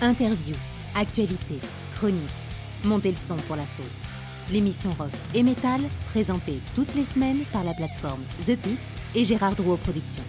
Interview, actualité, chronique. Montez le son pour la fosse. L'émission rock et metal, présentée toutes les semaines par la plateforme The Pit et Gérard Drouot Productions.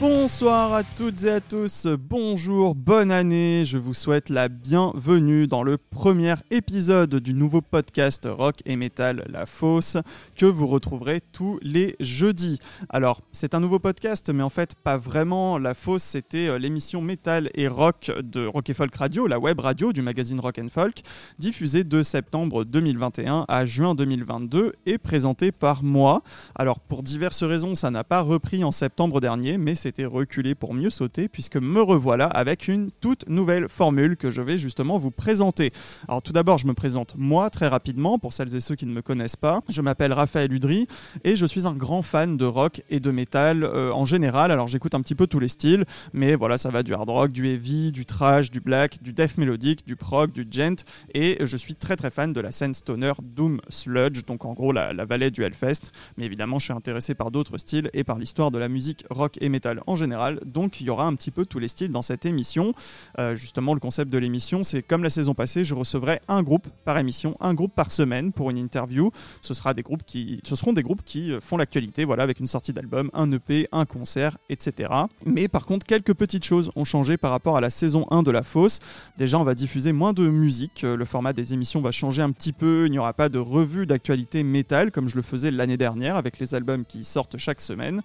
Bonsoir à toutes et à tous, bonjour, bonne année, je vous souhaite la bienvenue dans le premier épisode du nouveau podcast Rock et Metal La Fosse que vous retrouverez tous les jeudis. Alors, c'est un nouveau podcast, mais en fait, pas vraiment. La Fosse, c'était euh, l'émission Metal et Rock de Rock et Folk Radio, la web radio du magazine Rock and Folk, diffusée de septembre 2021 à juin 2022 et présentée par moi. Alors, pour diverses raisons, ça n'a pas repris en septembre dernier, mais c'était reculé pour mieux sauter puisque me revoilà avec une toute nouvelle formule que je vais justement vous présenter. Alors tout d'abord, je me présente moi très rapidement pour celles et ceux qui ne me connaissent pas. Je m'appelle Raphaël Udry et je suis un grand fan de rock et de métal euh, en général. Alors j'écoute un petit peu tous les styles, mais voilà, ça va du hard rock, du heavy, du thrash, du black, du death mélodique, du prog, du gent et je suis très très fan de la scène stoner doom sludge, donc en gros la, la vallée du Hellfest. Mais évidemment, je suis intéressé par d'autres styles et par l'histoire de la musique rock et métal en général. Donc il y aura un petit peu tous les styles dans cette émission. Euh, justement, le concept de l'émission, c'est comme la saison passée, je recevrai un groupe par émission, un groupe par semaine pour une interview. Ce, sera des groupes qui, ce seront des groupes qui euh, font l'actualité, voilà, avec une sortie d'album, un EP, un concert, etc. Mais par contre, quelques petites choses ont changé par rapport à la saison 1 de La Fosse. Déjà, on va diffuser moins de musique, euh, le format des émissions va changer un petit peu, il n'y aura pas de revue d'actualité métal comme je le faisais l'année dernière avec les albums qui sortent chaque semaine.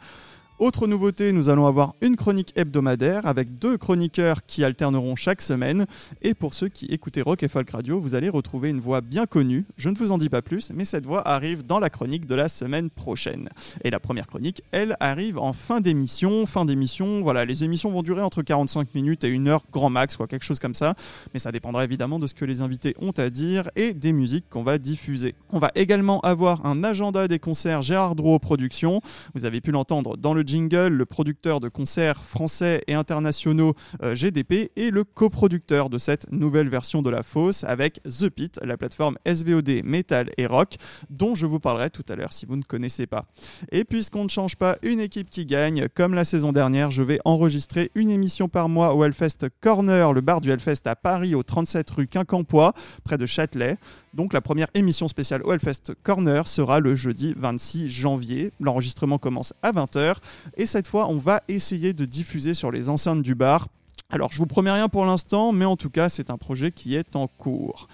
Autre nouveauté, nous allons avoir une chronique hebdomadaire avec deux chroniqueurs qui alterneront chaque semaine. Et pour ceux qui écoutaient Rock et Folk Radio, vous allez retrouver une voix bien connue. Je ne vous en dis pas plus, mais cette voix arrive dans la chronique de la semaine prochaine. Et la première chronique, elle, arrive en fin d'émission. Fin d'émission, voilà, les émissions vont durer entre 45 minutes et une heure grand max, quoi, quelque chose comme ça. Mais ça dépendra évidemment de ce que les invités ont à dire et des musiques qu'on va diffuser. On va également avoir un agenda des concerts Gérard Drouot Productions. Vous avez pu l'entendre dans le jingle, le producteur de concerts français et internationaux euh, GDP et le coproducteur de cette nouvelle version de la fosse avec The Pit, la plateforme SVOD Metal et Rock, dont je vous parlerai tout à l'heure si vous ne connaissez pas. Et puisqu'on ne change pas une équipe qui gagne, comme la saison dernière, je vais enregistrer une émission par mois au Hellfest Corner, le bar du Hellfest à Paris, au 37 rue Quincampoix, près de Châtelet. Donc la première émission spéciale au Hellfest Corner sera le jeudi 26 janvier. L'enregistrement commence à 20h et cette fois on va essayer de diffuser sur les enceintes du bar. Alors je vous promets rien pour l'instant, mais en tout cas c'est un projet qui est en cours.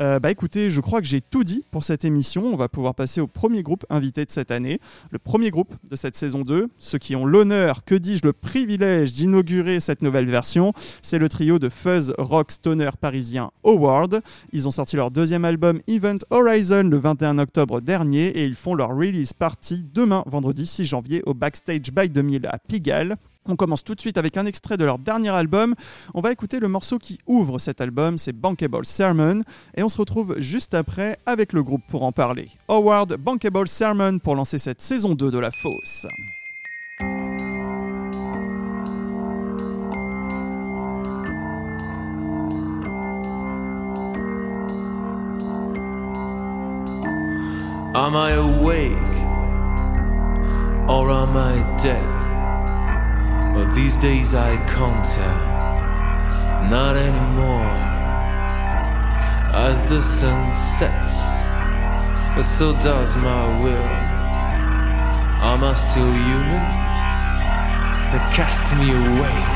Euh, bah écoutez, je crois que j'ai tout dit pour cette émission. On va pouvoir passer au premier groupe invité de cette année. Le premier groupe de cette saison 2, ceux qui ont l'honneur, que dis-je, le privilège d'inaugurer cette nouvelle version, c'est le trio de fuzz rock stoner parisien Howard. Ils ont sorti leur deuxième album Event Horizon le 21 octobre dernier et ils font leur release party demain, vendredi 6 janvier, au Backstage by 2000 à Pigalle. On commence tout de suite avec un extrait de leur dernier album. On va écouter le morceau qui ouvre cet album, c'est Bankable Sermon, et on se retrouve juste après avec le groupe pour en parler. Howard Bankable Sermon pour lancer cette saison 2 de La Fosse. Am I awake or am I dead? Well, these days I can't not anymore. As the sun sets, but so does my will. Am I still human? They cast me away.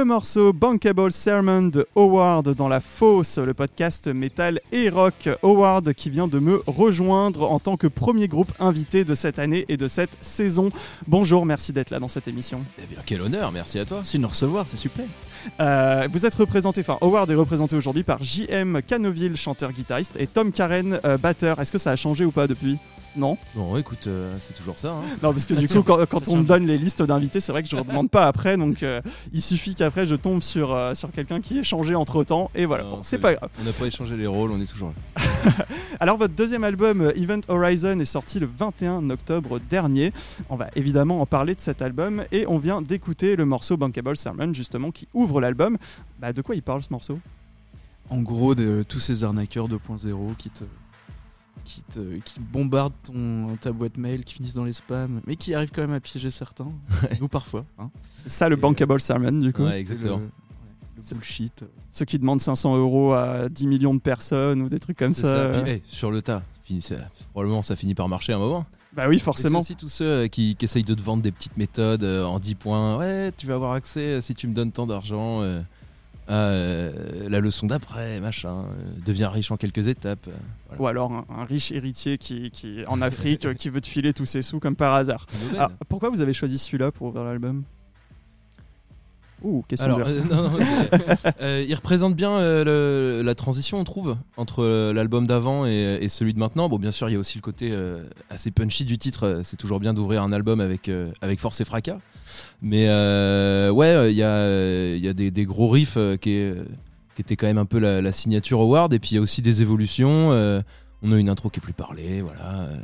Le morceau Bankable Sermon de Howard dans la fosse, le podcast métal et rock. Howard qui vient de me rejoindre en tant que premier groupe invité de cette année et de cette saison. Bonjour, merci d'être là dans cette émission. Eh bien, quel honneur, merci à toi. Si nous recevoir, c'est super. Euh, vous êtes représenté, enfin Howard est représenté aujourd'hui par JM Canoville, chanteur-guitariste, et Tom Karen, euh, batteur. Est-ce que ça a changé ou pas depuis? Non Bon, écoute, euh, c'est toujours ça. hein. Non, parce que Ça du tient, coup, quand, on me donne les listes d'invités, c'est vrai que je ne demande pas après, donc euh, il suffit qu'après je tombe sur, euh, sur quelqu'un qui ait changé entre temps, et voilà, Non, Bon, c'est pas grave. On n'a pas échangé les rôles, on est toujours là. Alors, votre deuxième album, Event Horizon, est sorti le 21 octobre dernier. On va évidemment en parler de cet album, et on vient d'écouter le morceau Bankable Sermon, justement, qui ouvre l'album. Bah, de quoi il parle ce morceau? En gros, de tous ces arnaqueurs 2.0 qui te, qui te, qui bombardent ton, ta boîte mail, qui finissent dans les spams, mais qui arrivent quand même à piéger certains. Nous parfois. Hein. C'est ça le Et, Bankable Sermon, du coup. Ouais, C'est exactement. Le, ouais, le bullshit. Ceux qui demandent 500 euros à 10 millions de personnes ou des trucs comme ça. ça. euh, Puis, hey, sur le tas, fini- ça- probablement ça finit par marcher à un moment. Bah oui, forcément. aussi tous ceux euh, qui, qui essayent de te vendre des petites méthodes euh, en 10 points. Ouais, tu vas avoir accès euh, si tu me donnes tant d'argent euh, la leçon d'après, machin. euh, deviens riche en quelques étapes. euh, voilà. Ou alors un, un riche héritier qui, qui en Afrique euh, qui veut te filer tous ses sous comme par hasard. Une aubaine. Alors, pourquoi vous avez choisi celui-là pour ouvrir l'album? Ouh, question Alors, dure. euh, non, non, c'est- euh, il représente bien euh, le- la transition, on trouve, entre euh, l'album d'avant et, et celui de maintenant. Bon, bien sûr, il y a aussi le côté euh, assez punchy du titre. euh, C'est toujours bien d'ouvrir un album avec, euh, avec force et fracas. Mais euh, ouais, euh, il y a, euh, il y a des, des gros riffs euh, qui, qui étaient quand même un peu la, la signature Howard. Et puis il y a aussi des évolutions. euh, on a une intro qui est plus parlée, voilà. euh,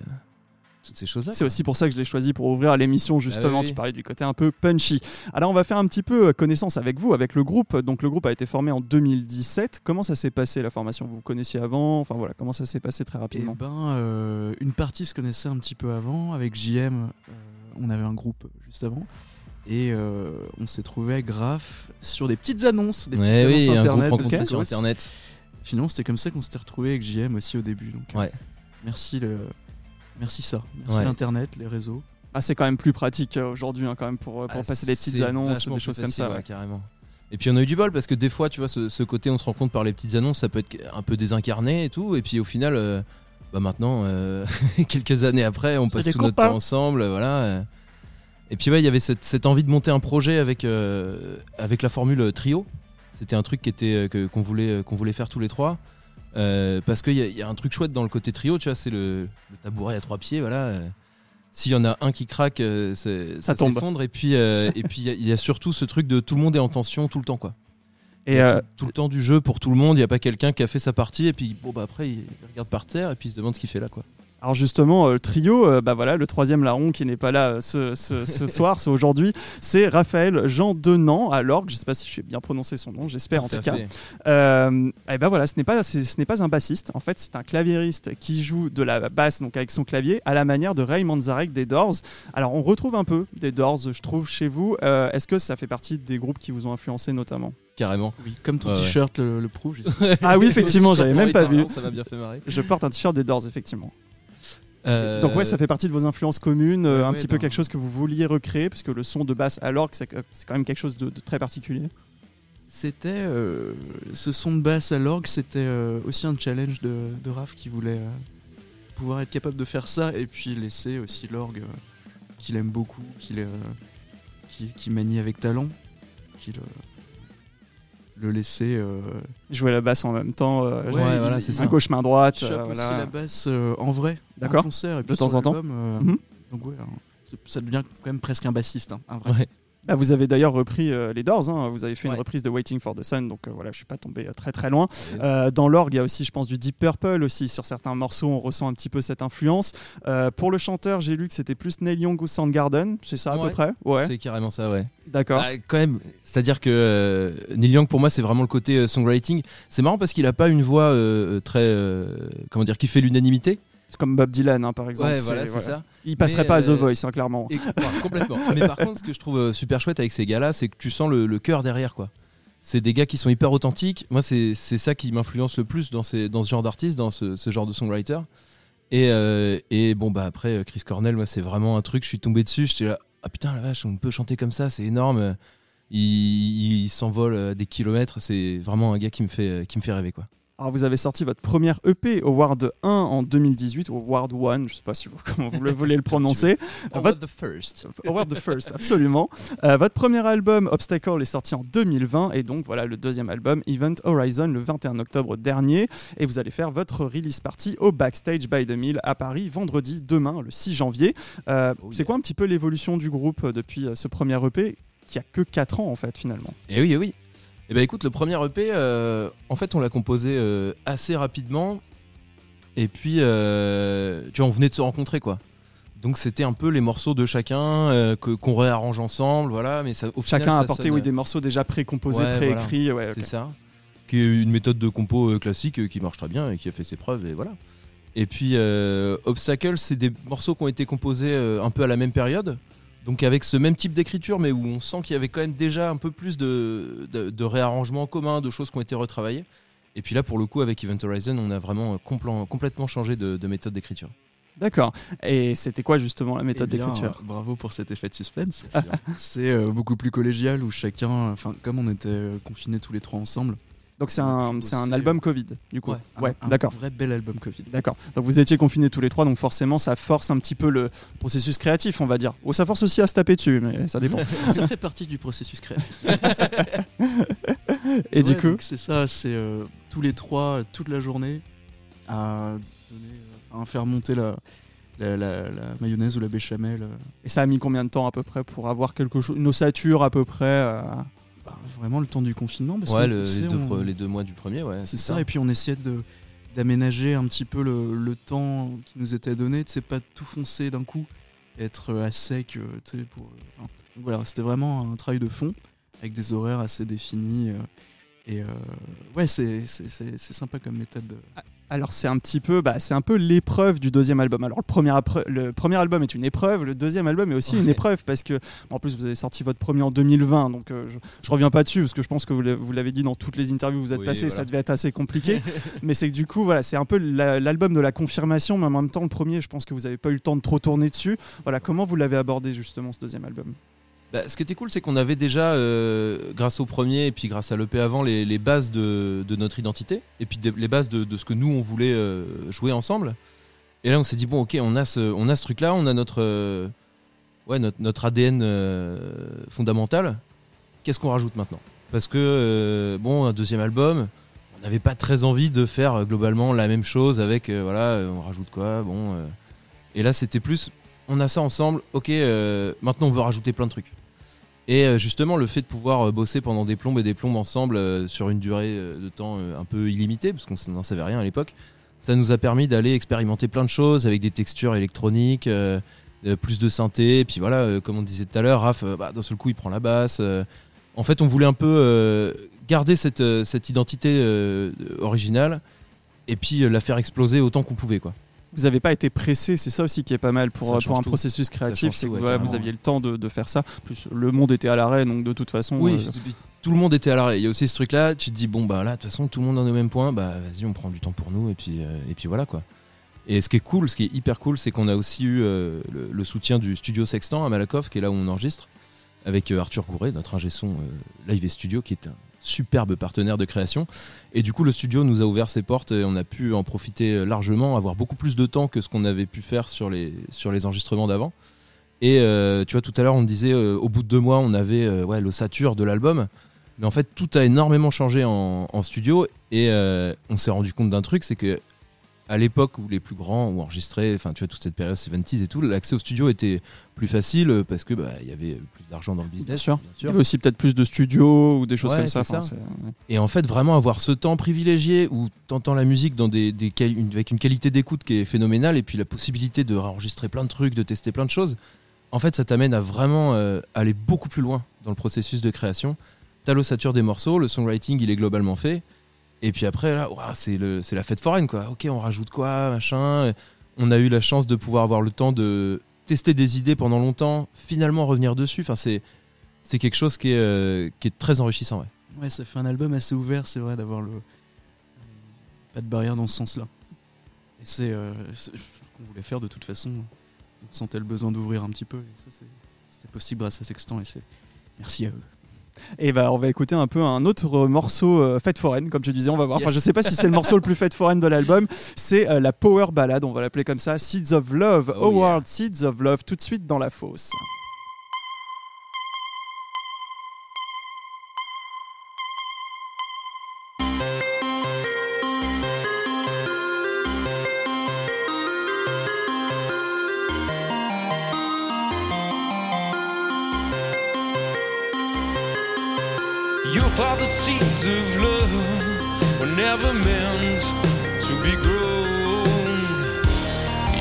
toutes ces choses-là. C'est aussi pour ça que je l'ai choisi pour ouvrir l'émission justement. Ah oui, Tu parlais du côté un peu punchy. Alors on va faire un petit peu euh, connaissance avec vous, avec le groupe. Donc le groupe a été formé en 2017. Comment ça s'est passé la formation? Vous vous connaissiez avant? Enfin voilà, comment ça s'est passé très rapidement? Ben, euh, une partie se connaissait un petit peu avant. Avec JM, euh, on avait un groupe juste avant. Et euh, on s'est trouvé grave sur des petites annonces, des petites Ouais, annonces oui, un internet. groupe rencontré sur. Internet. Finalement, c'était comme ça qu'on s'était retrouvé avec JM aussi au début. Donc, euh, Ouais. merci, le... merci ça. Merci Ouais. l'Internet, les réseaux. Ah, c'est quand même plus pratique euh, aujourd'hui, hein, quand même, pour, pour Ah, passer des petites annonces, des choses comme ça. ouais, carrément. Et puis on a eu du bol parce que des fois, tu vois, ce, ce côté, on se rend compte par les petites annonces, ça peut être un peu désincarné et tout. Et puis au final, euh, bah maintenant, euh, quelques années après, on passe tout notre temps ensemble, euh, voilà. Euh. Et puis ouais, il y avait cette, cette envie de monter un projet avec euh, avec la formule trio. C'était un truc qui était euh, qu'on voulait euh, qu'on voulait faire tous les trois. Euh, parce qu'il y, a- il y a un truc chouette dans le côté trio, tu vois, c'est le, le tabouret à trois pieds, voilà. euh. S'il y en a un qui craque, euh, Ça s'effondre. Et puis, euh, et puis il y a- il y, a surtout ce truc de tout le monde est en tension tout le temps, quoi. Et euh, tout le temps du jeu pour tout le monde. Il n'y a pas quelqu'un qui a fait sa partie et puis bon bah après il regarde par terre et puis il se demande ce qu'il fait là, quoi. Alors justement, euh, le trio, euh, bah voilà, le troisième larron qui n'est pas là euh, ce, ce- ce soir, c'est aujourd'hui, c'est Raphaël Jean Denant à l'orgue. Je sais pas si je vais bien prononcer son nom, j'espère en tout cas. Euh, et ben voilà, ce n'est pas ce n'est pas un bassiste. En fait, c'est un claviériste qui joue de la basse donc avec son clavier à la manière de Ray Manzarek des Doors. Alors on retrouve un peu des Doors, je trouve, chez vous. Euh, Est-ce que ça fait partie des groupes qui vous ont influencé notamment? Carrément. Oui, comme ton ouais. t-shirt le, le prouve. Ah oui, effectivement, j'avais même pas vu. Ça m'a bien fait marrer. Je porte un t-shirt des Doors, effectivement. Euh, Donc ouais, ça fait partie de vos influences communes, euh, Ouais, un ouais, petit peu quelque chose que vous vouliez recréer, parce que le son de basse à l'orgue, c'est quand même quelque chose de, de très particulier. C'était euh, ce son de basse à l'orgue, c'était euh, aussi un challenge de, de Raph qui voulait euh, pouvoir être capable de faire ça et puis laisser aussi l'orgue euh, qu'il aime beaucoup, qu'il euh, qui, qui manie avec talent, qu'il euh, le laisser. euh, Jouer la basse en même temps, euh, Ouais, voilà, il- c'est un gauche main droite, chope euh, aussi voilà. la basse euh, en vrai, D'accord. en concert et puis De temps en temps. Mhm. Donc ouais, hein, ça devient quand même presque un bassiste, hein, un vrai. Ouais. Bah, vous avez d'ailleurs repris euh, les Doors, hein, vous avez fait une reprise de Waiting for the Sun, donc euh, voilà, je suis pas tombé euh, très très loin. Euh, dans l'orgue, il y a aussi, je pense, du Deep Purple aussi. Sur certains morceaux, on ressent un petit peu cette influence. Pour le chanteur, j'ai lu que c'était plus Neil Young ou Soundgarden, c'est ça à peu près? Ouais, C'est carrément ça, ouais. d'accord. Bah, quand même, c'est-à-dire que Neil Young pour moi c'est vraiment le côté songwriting. C'est marrant parce qu'il a pas une voix très comment dire qui fait l'unanimité. Comme Bob Dylan, hein, par exemple. Ouais, voilà, c'est voilà. ça. Il passerait Mais, pas à The euh, Voice, hein, clairement. Et, complètement. Mais par contre, ce que je trouve euh, super chouette avec ces gars-là, c'est que tu sens le, le cœur derrière, quoi. C'est des gars qui sont hyper authentiques. Moi, c'est ça qui m'influence le plus dans, ces, dans ce genre d'artiste, dans ce, ce genre de songwriter. Et, euh, et bon, bah après, Chris Cornell, moi, c'est vraiment un truc, je suis tombé dessus, j'étais là, ah putain, la vache, on peut chanter comme ça, c'est énorme. il, il s'envole des kilomètres. C'est vraiment un gars qui me fait, qui me fait rêver quoi. Alors vous avez sorti votre première EP Award 1 en 2018, ou Award 1, je sais pas si vous, comment vous le voulez le prononcer. Votre- the first. Award the First, absolument. Euh, votre premier album Obstacle est sorti en 2020 et donc voilà le deuxième album Event Horizon le 21 octobre dernier et vous allez faire votre release party au Backstage by the Mill à Paris vendredi demain le 6 janvier. Euh, Oh C'est quoi un petit peu l'évolution du groupe euh, depuis ce premier EP qui a que 4 ans en fait finalement? Et oui, eh oui. Et ben écoute, le premier EP, euh, en fait, on l'a composé euh, assez rapidement. Et puis, euh, tu vois, on venait de se rencontrer, quoi. Donc c'était un peu les morceaux de chacun que qu'on réarrange ensemble, voilà. Mais ça, au final, Chacun a apporté sonne- oui, des morceaux déjà précomposés, Ouais, préécrits. ouais, ok. C'est ça. Qui est une méthode de compo classique qui marche très bien et qui a fait ses preuves et voilà. Et puis Obstacle, c'est des morceaux qui ont été composés un peu à la même période. Donc avec ce même type d'écriture, mais où on sent qu'il y avait quand même déjà un peu plus de, de, de réarrangements communs, de choses qui ont été retravaillées. Et puis là, pour le coup, avec Event Horizon, on a vraiment compl- complètement changé de, de méthode d'écriture. D'accord. Et c'était quoi justement la méthode Eh d'écriture? Bravo pour cet effet de suspense. c'est euh, beaucoup plus collégial où chacun, enfin comme on était confinés tous les trois ensemble. Donc c'est un, c'est album Covid du coup. Ouais. Ouais, un, un d'accord. vrai bel album Covid. D'accord. Donc vous étiez confinés tous les trois, donc forcément ça force un petit peu le processus créatif, on va dire. Ou ça force aussi à se taper dessus, mais ça dépend. ça fait partie du processus créatif. Et du coup, c'est ça, c'est euh, tous les trois, euh, toute la journée, à, donner, euh, à faire monter la, la, la- la mayonnaise ou la béchamel. euh, et ça a mis combien de temps à peu près pour avoir quelque chose, une ossature à peu près euh, bah, vraiment le temps du confinement. Parce Ouais, que, le- tu sais, les, deux, on- pre- les deux mois du premier, ouais. C'est ça. et puis on essayait de d'aménager un petit peu le, le temps qui nous était donné, tu sais, pas tout foncer d'un coup, être à sec, euh, tu sais, pour... euh, enfin, donc voilà, c'était vraiment un travail de fond, avec des horaires assez définis, euh, et euh, ouais, c'est c'est- c'est- c'est sympa comme méthode. de- Alors c'est un petit peu, bah, c'est un peu l'épreuve du deuxième album. Alors le premier, apreu- le premier album est une épreuve, le deuxième album est aussi une épreuve parce que en plus vous avez sorti votre premier en 2020, donc euh, je, je reviens pas dessus parce que je pense que vous l'avez- dit dans toutes les interviews où vous êtes Oui, passé, voilà. ça devait être assez compliqué. mais c'est que du coup voilà, c'est un peu la- l'album de la confirmation, mais en même temps le premier, je pense que vous n'avez pas eu le temps de trop tourner dessus. Voilà, comment vous l'avez abordé justement ce deuxième album? Bah, ce qui était cool, c'est qu'on avait déjà, euh, grâce au premier et puis grâce à l'EP avant, les, bases de, notre identité et puis les bases de, ce que nous on voulait euh, jouer ensemble. Et là, on s'est dit bon, ok, on a ce, ce truc-là, on a notre, euh, ouais, notre, notre ADN fondamental. Qu'est-ce qu'on rajoute maintenant? Parce que bon, un deuxième album, on n'avait pas très envie de faire globalement la même chose avec, voilà, on rajoute quoi, bon. Et là, c'était plus, on a ça ensemble, ok, euh, maintenant on veut rajouter plein de trucs. Et euh, justement, le fait de pouvoir euh, bosser pendant des plombes et des plombes ensemble euh, sur une durée de temps un peu illimitée, parce qu'on n'en savait rien à l'époque, ça nous a permis d'aller expérimenter plein de choses avec des textures électroniques, plus de synthé. Et puis voilà, comme on disait tout à l'heure, Raph, bah, d'un seul coup, il prend la basse. en fait, on voulait un peu garder cette, cette identité originale et puis la faire exploser autant qu'on pouvait. quoi. Vous n'avez pas été pressé, c'est ça aussi qui est pas mal pour, Ça pour un tout. processus créatif, c'est que tout, ouais, voilà, vous aviez le temps de, de faire ça. Plus le monde était à l'arrêt, donc de toute façon. Oui, euh, tout le monde était à l'arrêt. Il y a aussi ce truc-là, tu te dis, bon, bah là, de toute façon, tout le monde en est au même point, bah vas-y, on prend du temps pour nous, et puis, euh, et puis voilà, quoi. Et ce qui est cool, ce qui est hyper cool, c'est qu'on a aussi eu euh, le, le soutien du studio Sextant à Malakoff, qui est là où on enregistre, avec euh, Arthur Gouret, notre ingé son euh, Live et Studio, qui est un superbe partenaire de création. Et du coup, le studio nous a ouvert ses portes et on a pu en profiter largement, avoir beaucoup plus de temps que ce qu'on avait pu faire sur les, enregistrements d'avant. Et euh, tu vois, tout à l'heure, on disait, euh, au bout de deux mois, on avait euh, l'ossature de l'album. Mais en fait, tout a énormément changé en, studio. Et on s'est rendu compte d'un truc, c'est que à l'époque où les plus grands ont enregistré, enfin, tu vois, toute cette période 70s et tout, l'accès au studio était plus facile parce que bah, il y avait plus d'argent dans le business. Bien sûr. bien Il y avait aussi peut-être plus de studios ou des choses Ouais, comme ça. Enfin, Et en fait, vraiment avoir ce temps privilégié où t'entends la musique dans des, des quali- une- avec une qualité d'écoute qui est phénoménale et puis la possibilité de enregistrer plein de trucs, de tester plein de choses, en fait, ça t'amène à vraiment euh, aller beaucoup plus loin dans le processus de création. T'as l'ossature des morceaux, le songwriting, il est globalement fait. Et puis après, là, c'est la fête foraine, quoi. Ok, on rajoute quoi, machin. On a eu la chance de pouvoir avoir le temps de tester des idées pendant longtemps, finalement revenir dessus. Enfin, c'est quelque chose qui est, euh, qui est très enrichissant, ouais. Ouais, ça fait un album assez ouvert, c'est vrai, d'avoir le. Pas de barrière dans ce sens-là. Et c'est euh, ce qu'on voulait faire de toute façon. On sentait le besoin d'ouvrir un petit peu. C'était possible grâce à Sextant et c'est. Merci à eux. Et bah, on va écouter un peu un autre morceau euh, fête foraine, comme tu disais. On va voir. Enfin, je sais pas si c'est le morceau le plus fête foraine de l'album. C'est euh, la power ballade, on va l'appeler comme ça. Seeds of Love, Oh, Howard Seeds of Love, tout de suite dans la fosse. Your the seeds of love were never meant to be grown.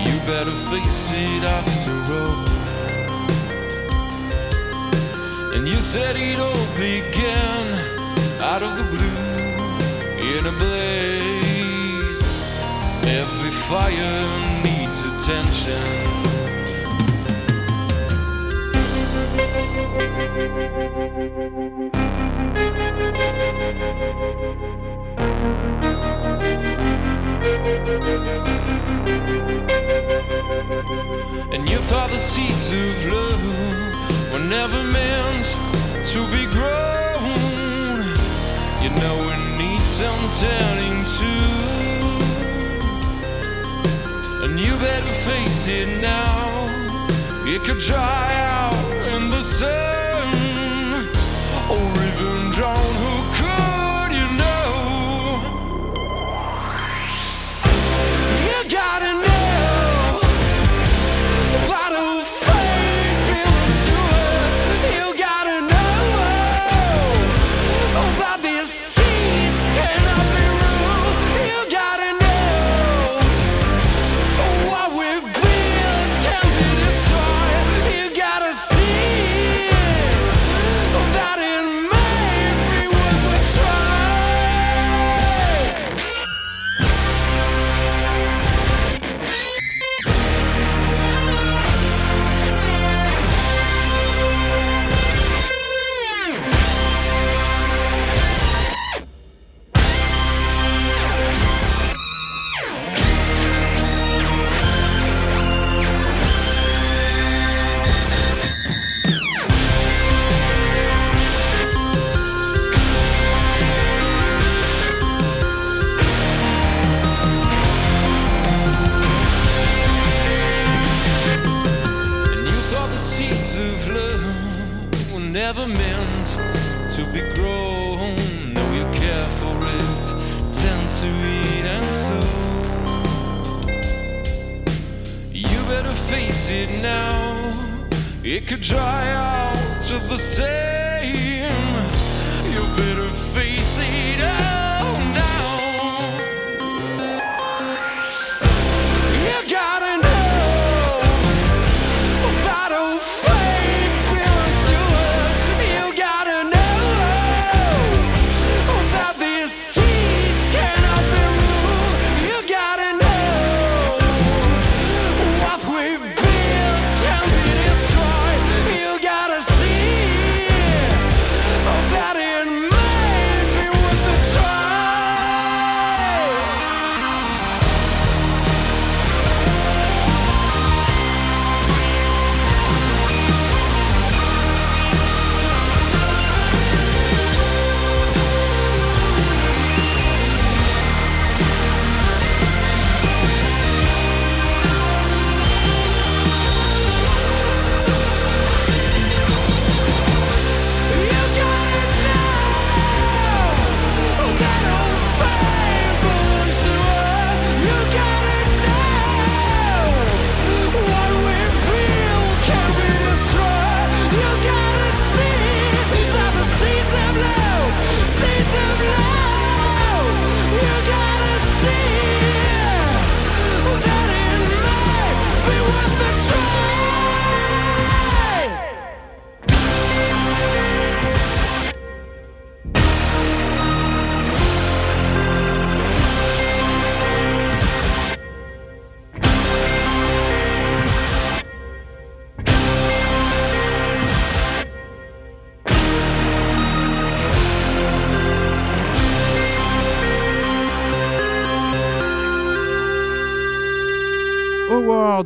You better face it after all. And you said it all began out of the blue in a blaze. Every fire needs attention. And you thought the seeds of love were never meant to be grown. You know it needs some tending to. And you better face it now. It could dry out in the sun.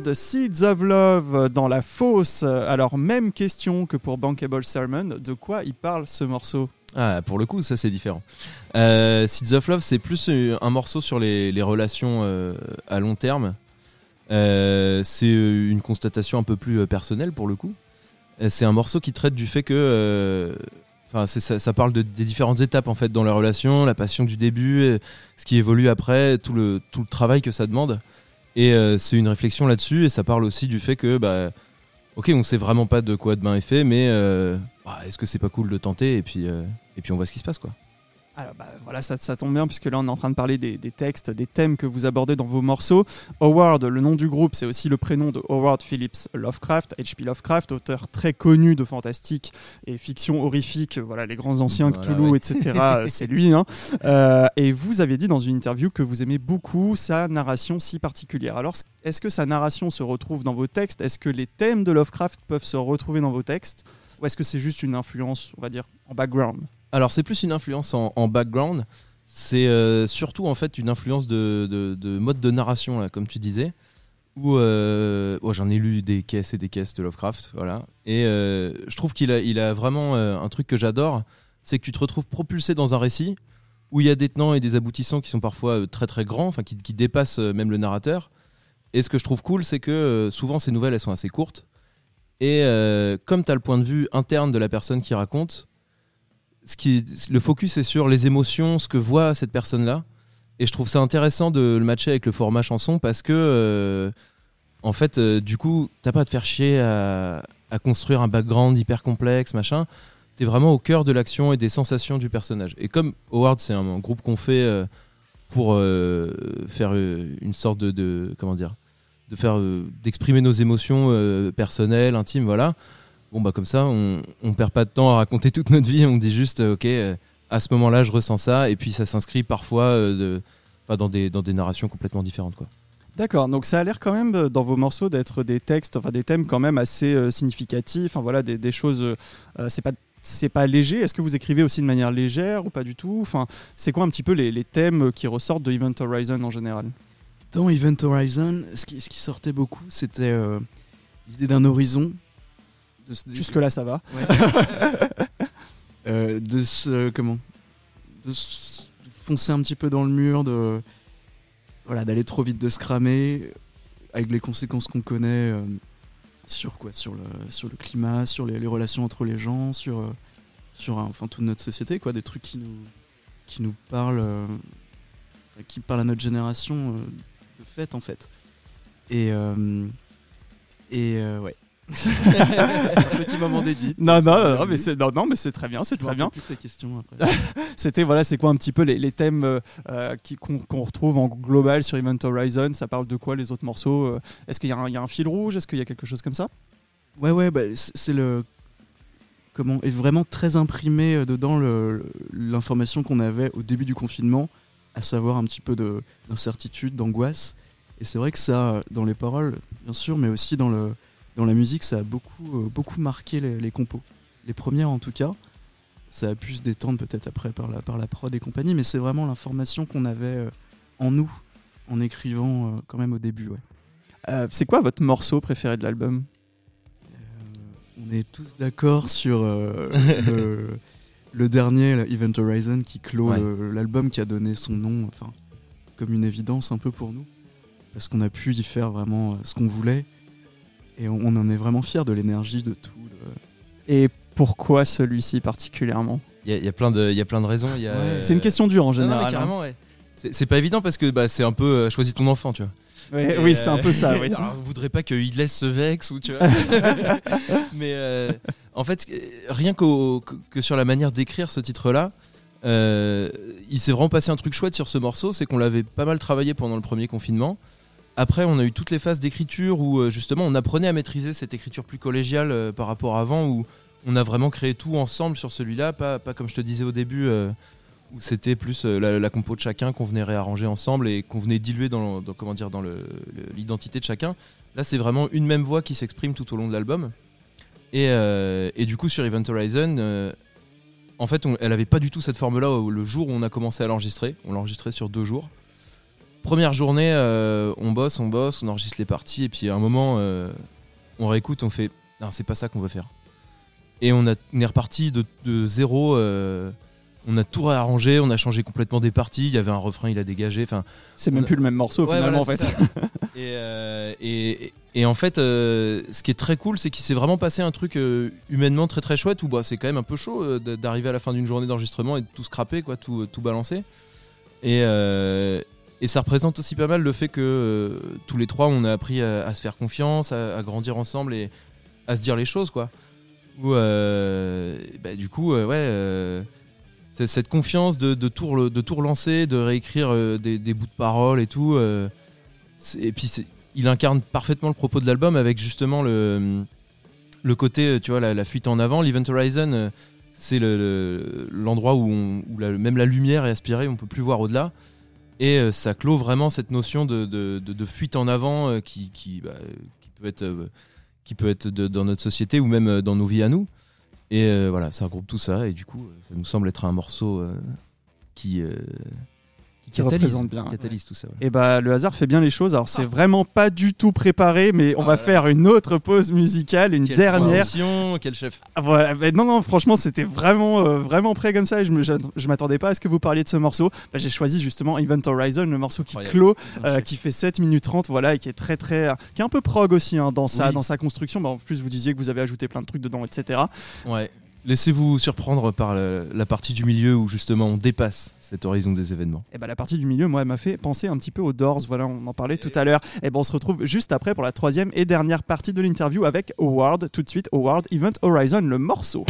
Howard, Seeds of Love dans la fosse. Alors, même question que pour Bankable Sermon. De quoi il parle ce morceau? Ah, pour le coup, ça c'est différent. Euh, Seeds of Love, c'est plus euh, un morceau sur les, relations euh, à long terme. C'est une constatation un peu plus personnelle pour le coup. C'est un morceau qui traite du fait que. Enfin, ça, parle de, des différentes étapes en fait dans la relation, la passion du début, ce qui évolue après, tout le, tout le travail que ça demande. Et euh, c'est une réflexion là-dessus, et ça parle aussi du fait que, bah, ok, on sait vraiment pas de quoi demain est fait, mais euh, bah, est-ce que c'est pas cool de tenter et puis, euh, et puis on voit ce qui se passe quoi. Alors bah, voilà, ça, ça tombe bien puisque là on est en train de parler des, des textes, des thèmes que vous abordez dans vos morceaux. Howard, le nom du groupe, c'est aussi le prénom de Howard Phillips Lovecraft, H.P. Lovecraft, auteur très connu de fantastique et fiction horrifique. Voilà, les grands anciens, Voilà, Cthulhu, ouais. etc. euh, c'est lui. hein. Euh, et vous avez dit dans une interview que vous aimez beaucoup sa narration si particulière. Alors, est-ce que sa narration se retrouve dans vos textes? Est-ce que les thèmes de Lovecraft peuvent se retrouver dans vos textes? Ou est-ce que c'est juste une influence, on va dire, en background? Alors c'est plus une influence en, background, c'est euh, surtout en fait une influence de, de- de mode de narration là, comme tu disais. Où euh, oh, j'en ai lu des caisses et des caisses de Lovecraft, voilà. Et euh, je trouve qu'il a, a vraiment un truc que j'adore, c'est que tu te retrouves propulsé dans un récit où il y a des tenants et des aboutissants qui sont parfois très très grands, enfin qui, qui dépassent même le narrateur. Et ce que je trouve cool, c'est que souvent ces nouvelles elles sont assez courtes. Et comme tu as le point de vue interne de la personne qui raconte, le focus est sur les émotions, ce que voit cette personne-là. Et je trouve ça intéressant de le matcher avec le format chanson parce que, euh, en fait, euh, du coup, t'as pas à te faire chier à, construire un background hyper complexe, machin. T'es vraiment au cœur de l'action et des sensations du personnage. Et comme Howard, c'est un, groupe qu'on fait euh, pour faire une sorte de, de- comment dire, de faire, d'exprimer nos émotions personnelles, intimes, voilà. Bon bah comme ça, on, on perd pas de temps à raconter toute notre vie. On dit juste, euh, ok, euh, à ce moment-là, je ressens ça, et puis ça s'inscrit parfois euh, de, dans des dans des narrations complètement différentes, quoi. D'accord, donc ça a l'air quand même dans vos morceaux d'être des textes, enfin des thèmes quand même assez euh, significatifs, enfin voilà, des, des choses, euh, euh, c'est pas c'est pas léger. Est-ce que vous écrivez aussi de manière légère ou pas du tout? Enfin, c'est quoi un petit peu les, les thèmes qui ressortent de Event Horizon en général? Dans Event Horizon, ce qui, ce qui sortait beaucoup, c'était euh, l'idée d'un horizon. De, se- Jusque là, ça va. euh, de se comment de se foncer un petit peu dans le mur de voilà d'aller trop vite de se cramer avec les conséquences qu'on connaît euh, sur quoi? Sur le sur le climat sur les, les relations entre les gens sur euh, sur enfin toute notre société quoi des trucs qui nous qui nous parlent euh, qui parlent à notre génération euh, de fait en fait. Et et ouais petit moment d'édit Non, non, non, mais c'est non, non, mais c'est très bien, c'est très bien. C'était voilà, c'est quoi un petit peu les, les thèmes euh, euh, qui- qu'on qu'on retrouve en global sur Event Horizon? Ça parle de quoi les autres morceaux euh, Est-ce qu'il y, a un- il y a un fil rouge? Est-ce qu'il y a quelque chose comme ça? Ouais, ouais, bah, c'est c'est le. Comment est vraiment très imprimé euh, dedans le- le- l'information qu'on avait au début du confinement, à savoir un petit peu de- d'incertitude, d'angoisse. Et c'est vrai que ça, dans les paroles, bien sûr, mais aussi dans, le, dans la musique, ça a beaucoup, euh, beaucoup marqué les, les compos. Les premières en tout cas. Ça a pu se détendre peut-être après par la, par la prod et compagnie, mais c'est vraiment l'information qu'on avait euh, en nous en écrivant euh, quand même au début. Ouais. Euh, C'est quoi votre morceau préféré de l'album? Euh, on est tous d'accord sur euh, le, le dernier, Event Horizon, qui clôt Ouais. l'album qui a donné son nom, enfin, comme une évidence un peu pour nous, parce qu'on a pu y faire vraiment ce qu'on voulait, et on, on en est vraiment fiers de l'énergie, de tout. de- Et pourquoi celui-ci particulièrement? Il y, a- il y a plein de, il y a plein de raisons. C'est une question dure en Non, non, mais général. hein. carrément, ouais. C'est pas évident parce que bah, c'est un peu euh, choisis ton enfant, tu vois. Ouais, oui, euh, c'est un peu ça. Oui. Alors, vous voudrez pas qu'il laisse ce vex ou tu vois. Mais euh, en fait, euh, rien que, que sur la manière d'écrire ce titre-là, euh, il s'est vraiment passé un truc chouette sur ce morceau, c'est qu'on l'avait pas mal travaillé pendant le premier confinement. Après, on a eu toutes les phases d'écriture où euh, justement on apprenait à maîtriser cette écriture plus collégiale euh, par rapport à avant, où on a vraiment créé tout ensemble sur celui-là, pas, pas comme je te disais au début, euh, où c'était plus la, compo de chacun qu'on venait réarranger ensemble et qu'on venait diluer dans, comment dire, dans l'identité de chacun. Là, c'est vraiment une même voix qui s'exprime tout au long de l'album. Et, et du coup, sur Event Horizon, en fait, elle avait pas du tout cette forme-là le jour où on a commencé à l'enregistrer. On l'a enregistré sur deux jours. Première journée, euh, on bosse, on bosse, on enregistre les parties, et puis à un moment, euh, on réécoute, on fait Non, c'est pas ça qu'on veut faire. Et on, a, on est reparti de, de zéro. euh, on a tout réarrangé, on a changé complètement des parties. Il y avait un refrain, il a dégagé. Enfin, C'est même plus le même morceau Ouais, finalement voilà, en fait. c'est ça. et, euh, et, et en fait, euh, ce qui est très cool, c'est qu'il s'est vraiment passé un truc euh, humainement très très chouette où bah, c'est quand même un peu chaud euh, d- d'arriver à la fin d'une journée d'enregistrement et de tout scraper, quoi, tout, tout balancer. Et, euh, et ça représente aussi pas mal le fait que euh, tous les trois, on a appris à, se faire confiance, à, grandir ensemble et à se dire les choses, quoi. Euh, bah, du coup, euh, ouais. cette confiance de, tout, relancer, de réécrire des, bouts de paroles et tout. et puis il incarne parfaitement le propos de l'album avec justement le, côté, tu vois, la, fuite en avant. L'Event Horizon, c'est le- le- l'endroit où, même la lumière est aspirée, on peut plus voir au-delà. Et euh, ça clôt vraiment cette notion de, de- de- fuite en avant euh, qui, bah, qui peut être, euh, qui peut être dans notre société ou même dans nos vies à nous. Et voilà, ça regroupe tout ça. Et du coup, ça nous semble être un morceau qui, Qui catalyse, représente bien, catalyse tout ça. ouais. Et bah le hasard fait bien les choses. Alors c'est vraiment pas du tout préparé, mais on Ah va là faire une autre pause musicale, une Quelle dernière. quel chef. Ah, Voilà, mais non, non, franchement, c'était vraiment, euh, vraiment prêt comme ça. Et je, me, je, je m'attendais pas à ce que vous parliez de ce morceau. Bah, j'ai choisi justement Event Horizon, le morceau qui Incroyable. clôt, euh, qui fait 7 minutes 30, voilà, et qui est très, très, qui est un peu prog aussi hein, dans sa, Oui. dans sa construction. Bah, en plus, vous disiez que vous avez ajouté plein de trucs dedans, etc. Ouais. Laissez-vous surprendre par la, partie du milieu où justement on dépasse cet horizon des événements. Et bah, la partie du milieu, moi, elle m'a fait penser un petit peu aux Doors. Voilà, on en parlait tout à l'heure. Et ben, on se retrouve juste après pour la troisième et dernière partie de l'interview avec Howard. Tout de suite, Howard Event Horizon, le morceau.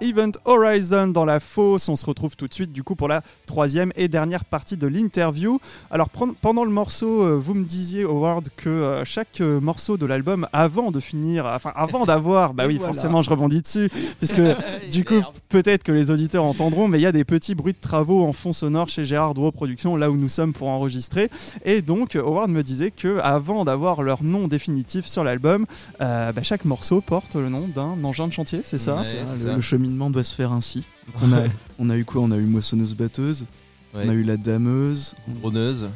Event Horizon dans la fosse. On se retrouve tout de suite du coup pour la troisième et dernière partie de l'interview. Alors pendant le morceau, euh, vous me disiez Howard que euh, chaque euh, morceau de l'album, avant de finir, enfin avant d'avoir, bah oui voilà. forcément je rebondis dessus, puisque du coup peut-être que les auditeurs entendront, mais il y a des petits bruits de travaux en fond sonore chez Gérard Drouot Productions, là où nous sommes pour enregistrer. Et donc Howard me disait que avant d'avoir leur nom définitif sur l'album, euh, bah, chaque morceau porte le nom d'un engin de chantier, c'est ça? Ouais. Ça, c'est le, ça. le cheminement doit se faire ainsi. Donc on, a, on a eu quoi? On a eu moissonneuse batteuse, Ouais. on a eu la dameuse, Droneuse,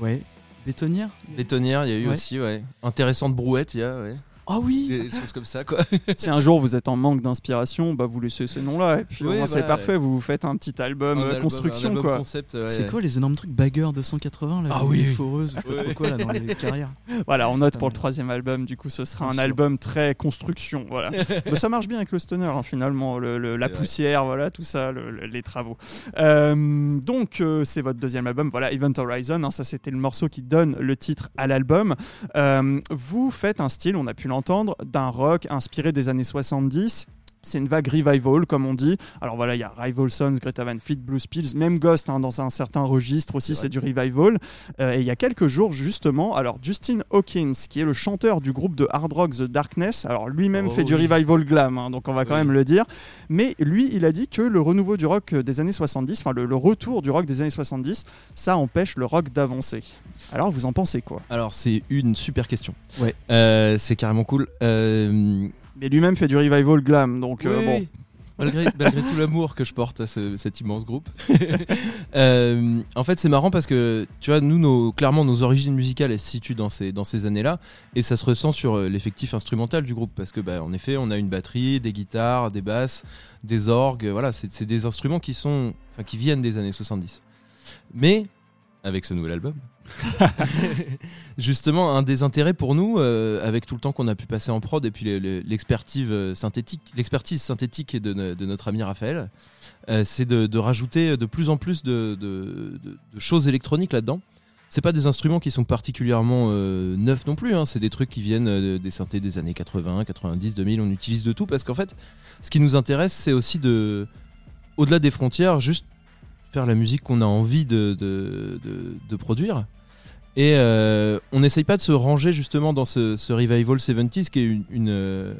ouais, bétonnière? bétonnière, il y a eu Ouais. aussi, ouais. Intéressante brouette, il y a, ouais. Ah oui Des choses comme ça, quoi. Si un jour vous êtes en manque d'inspiration, bah vous laissez ces noms-là et puis au Oui, moins, c'est parfait, vous vous faites un petit album Un euh, album- construction album quoi. concept, ouais. C'est quoi les énormes trucs Bagger 280 là Ah les oui. foreuses, ou je sais pas quoi là dans les carrières. Voilà, on note pour le troisième album, du coup ce sera Bien un sûr. album très construction, voilà. Mais ça marche bien avec le stoner hein, finalement, le- le- la vrai. poussière, voilà, tout ça, le- le- les travaux. Euh, donc euh, c'est votre deuxième album, voilà, Event Horizon, hein, ça c'était le morceau qui donne le titre à l'album. Euh, vous faites un style, on a pu d'un rock inspiré des années 70. C'est une vague revival, comme on dit. Alors voilà, il y a Rival Sons, Greta Van Fleet, Blues Pills, même Ghost hein, dans un certain registre aussi, C'est du revival. Euh, et il y a quelques jours, justement, alors Justin Hawkins, qui est le chanteur du groupe de hard rock The Darkness, alors lui-même Oh fait du revival glam, hein, donc on va quand même le dire. Mais lui, il a dit que le renouveau du rock des années 70, enfin le, le retour du rock des années 70, ça empêche le rock d'avancer. Alors vous en pensez quoi? Alors, c'est une super question. Ouais. Euh, c'est carrément cool. Euh, Mais lui-même fait du revival glam, donc euh, bon. oui. Malgré, malgré tout l'amour que je porte à ce- cet immense groupe. Euh, en fait, c'est marrant parce que, tu vois, nous, nos, clairement, nos origines musicales, elles se situent dans ces, dans ces années-là. Et ça se ressent sur euh, l'effectif instrumental du groupe. Parce que, bah, en effet, on a une batterie, des guitares, des basses, des orgues. Voilà, c'est des instruments qui, sont, qui viennent des années 70. Mais avec ce nouvel album. Justement, un des intérêts pour nous, euh, avec tout le temps qu'on a pu passer en prod et puis l'expertise euh, synthétique, l'expertise synthétique de, no- de notre ami Raphaël, euh, c'est de, rajouter de plus en plus de, choses électroniques là-dedans. C'est pas des instruments qui sont particulièrement neufs non plus, hein. c'est des trucs qui viennent des synthés des années 80, 90, 2000, on utilise de tout parce qu'en fait, ce qui nous intéresse, c'est aussi de, au-delà des frontières, juste faire la musique qu'on a envie de, produire. Et euh, on n'essaye pas de se ranger justement dans ce, revival 70s qui est une, euh,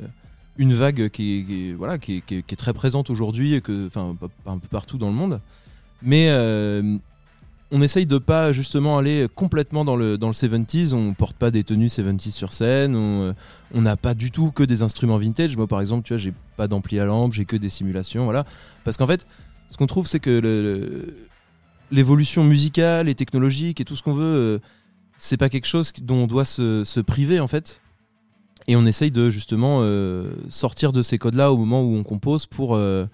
vague qui voilà, qui est, très présente aujourd'hui, enfin un peu partout dans le monde. Mais euh, on essaye de pas justement aller complètement dans le, dans le 70s, on porte pas des tenues 70s sur scène, on on n'a pas du tout que des instruments vintage. Moi par exemple, tu vois, j'ai pas d'ampli à lampe, j'ai que des simulations, voilà. Parce qu'en fait, ce qu'on trouve, c'est que l'évolution musicale et technologique et tout ce qu'on veut, euh, c'est pas quelque chose dont on doit se, se priver en fait. Et on essaye de justement euh, sortir de ces codes-là au moment où on compose pour, euh,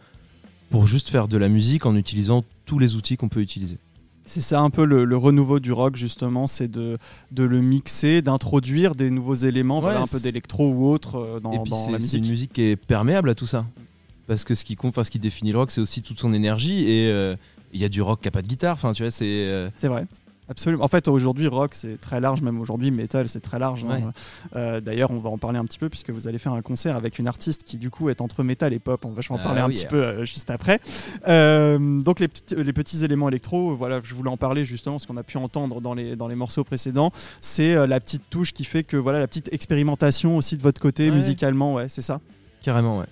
pour juste faire de la musique en utilisant tous les outils qu'on peut utiliser. C'est ça un peu le, le renouveau du rock justement, c'est de, de le mixer, d'introduire des nouveaux éléments, voilà, Ouais, un peu c'est- d'électro ou autre dans, et puis dans c'est la c'est musique. une musique qui est perméable à tout ça. Parce que ce qui compte, enfin ce qui définit le rock, c'est aussi toute son énergie. Et euh, il y a du rock qui a pas de guitare. Enfin, tu vois, c'est. euh, C'est vrai. Absolument. En fait, aujourd'hui, rock, c'est très large. Même aujourd'hui, metal, c'est très large. hein. Euh, D'ailleurs, on va en parler un petit peu puisque vous allez faire un concert avec une artiste qui, du coup, est entre metal et pop. On va en Ah parler un oui, petit yeah. peu euh, juste après. Euh, donc, les, petits- les petits éléments électro, voilà, je voulais en parler justement, ce qu'on a pu entendre dans les, dans les morceaux précédents. C'est la petite touche qui fait que, voilà, la petite expérimentation aussi de votre côté, Ouais. musicalement, ouais, c'est ça? carrément, ouais.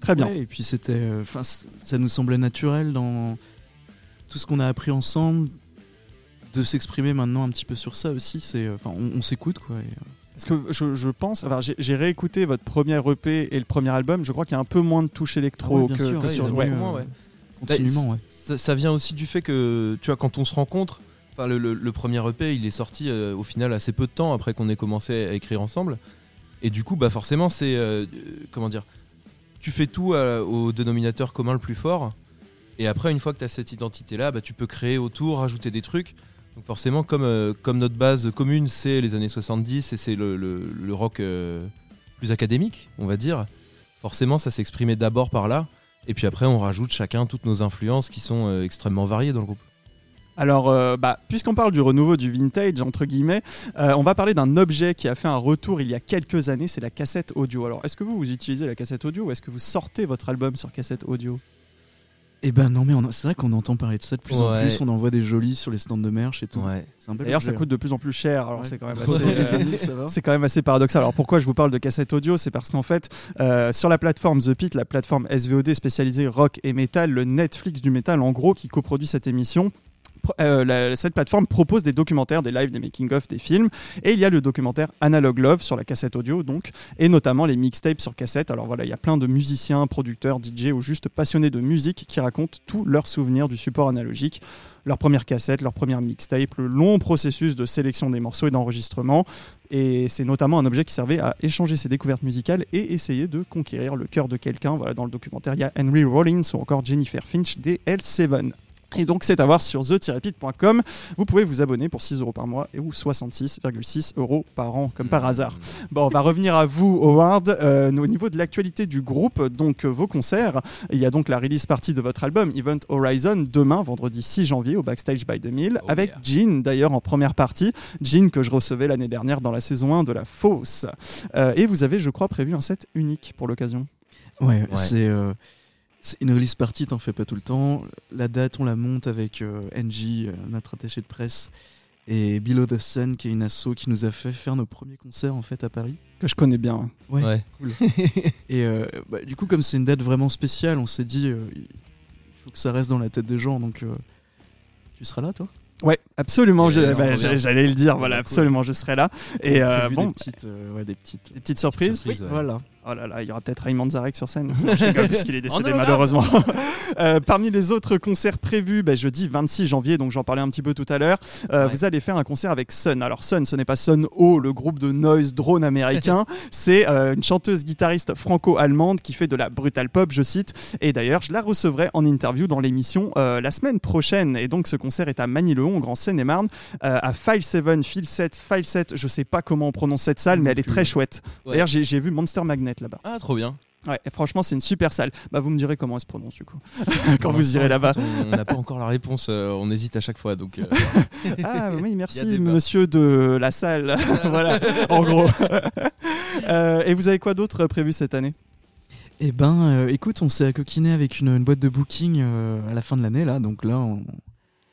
Très bien. Ouais, et puis c'était, euh, enfin, ça nous semblait naturel dans tout ce qu'on a appris ensemble de s'exprimer maintenant un petit peu sur ça aussi. C'est, euh, enfin, on, on s'écoute quoi. et, euh, Parce que je, je pense, enfin, j'ai j'ai réécouté votre premier EP et le premier album. Je crois qu'il y a un peu moins de touches électro Ah ouais, bien que, sûr, que ouais, sur. ouais. euh, continuellement, ouais. ça, ça vient aussi du fait que, tu vois, quand on se rencontre, enfin, le, le- le premier EP, il est sorti euh, au final assez peu de temps après qu'on ait commencé à écrire ensemble. Et du coup, bah forcément, c'est. euh, comment dire Tu fais tout à- au dénominateur commun le plus fort. Et après, une fois que tu as cette identité-là, bah, tu peux créer autour, rajouter des trucs. Donc forcément, comme, euh, notre base commune, c'est les années 70 et c'est le, rock euh, plus académique, on va dire, forcément, ça s'exprimait d'abord par là. Et puis après, on rajoute chacun toutes nos influences qui sont euh, extrêmement variées dans le groupe. Alors, euh, bah, puisqu'on parle du renouveau du vintage, entre guillemets, euh, on va parler d'un objet qui a fait un retour il y a quelques années, c'est la cassette audio. Alors, est-ce que vous, vous utilisez la cassette audio ou est-ce que vous sortez votre album sur cassette audio? Et ben non, mais a- c'est vrai qu'on entend parler de ça de plus en plus. On en voit des jolis sur les stands de merch et tout. Ouais. D'ailleurs, ça coûte de plus en plus cher, alors Ouais. c'est quand même assez... euh. C'est quand même paradoxal. Alors pourquoi je vous parle de cassette audio? C'est parce qu'en fait, euh, sur la plateforme The Pit, la plateforme SVOD spécialisée rock et metal, le Netflix du métal en gros qui coproduit cette émission. Euh, cette plateforme propose des documentaires, des lives, des making-of, des films. Et il y a le documentaire Analog Love sur la cassette audio, donc, et notamment les mixtapes sur cassette. Alors voilà, il y a plein de musiciens, producteurs, DJ ou juste passionnés de musique qui racontent tous leurs souvenirs du support analogique leur première cassette, leur première mixtape, le long processus de sélection des morceaux et d'enregistrement. Et c'est notamment un objet qui servait à échanger ses découvertes musicales et essayer de conquérir le cœur de quelqu'un. Voilà, dans le documentaire, il y a Henry Rollins ou encore Jennifer Finch des L7. Et donc c'est à voir sur the-pit.com. Vous pouvez vous abonner pour 6 euros par mois et ou 66,6 euros par an, comme par hasard. Bon, on va revenir à vous, Howard. Euh, au niveau de l'actualité du groupe, donc euh, vos concerts, il y a donc la release partie de votre album Event Horizon demain, vendredi 6 janvier, au Backstage by 2000, Oh avec yeah. Jean d'ailleurs en première partie. Jean que je recevais l'année dernière dans la saison 1 de La Fosse. Euh, et vous avez, je crois, prévu un set unique pour l'occasion. Ouais, Ouais. c'est euh, c'est une release party, t'en fais pas tout le temps. La date, on la monte avec euh, NJ, euh, notre attaché de presse, et Below the Sun, qui est une asso qui nous a fait faire nos premiers concerts en fait à Paris. Que je connais bien. Ouais. Ouais. Et euh, bah, du coup, comme c'est une date vraiment spéciale, on s'est dit, euh, il faut que ça reste dans la tête des gens, donc euh, tu seras là, toi? Ouais, absolument. Bah. J'allais le dire, voilà, Bah, cool. absolument, je serai là. Et euh, bon, des petites, euh, ouais, des petites. des petites surprises. Ouais. Voilà. Oh là là, il y aura peut-être Raymond Zarek sur scène. Non, je rigole, puisqu'il est décédé malheureusement. Euh, parmi les autres concerts prévus, bah, jeudi 26 janvier, donc j'en parlais un petit peu tout à l'heure, euh, Ouais. vous allez faire un concert avec Sun. Alors Sun, ce n'est pas Sun O, le groupe de noise drone américain, c'est euh, une chanteuse guitariste franco-allemande qui fait de la brutal pop, je cite. Et d'ailleurs, je la recevrai en interview dans l'émission la semaine prochaine. Et donc ce concert est à Magny-le-Hongre, en Seine-et-Marne, à File 7, File 7, File 7. Je sais pas comment on prononce cette salle, mais elle est très chouette. D'ailleurs, j'ai vu Monster Magnet là-bas. Ah, trop bien. Ouais, et franchement, c'est une super salle. Bah, vous me direz comment elle se prononce du coup quand vous irez là-bas. On n'a pas encore la réponse, euh, on hésite à chaque fois. Donc, euh, Ah oui, y a merci monsieur de la salle. voilà, en gros. Euh, et vous avez quoi d'autre prévu cette année? Eh ben, euh, écoute, on s'est accoquiné avec une, une boîte de booking euh, à la fin de l'année, là. Donc là, on,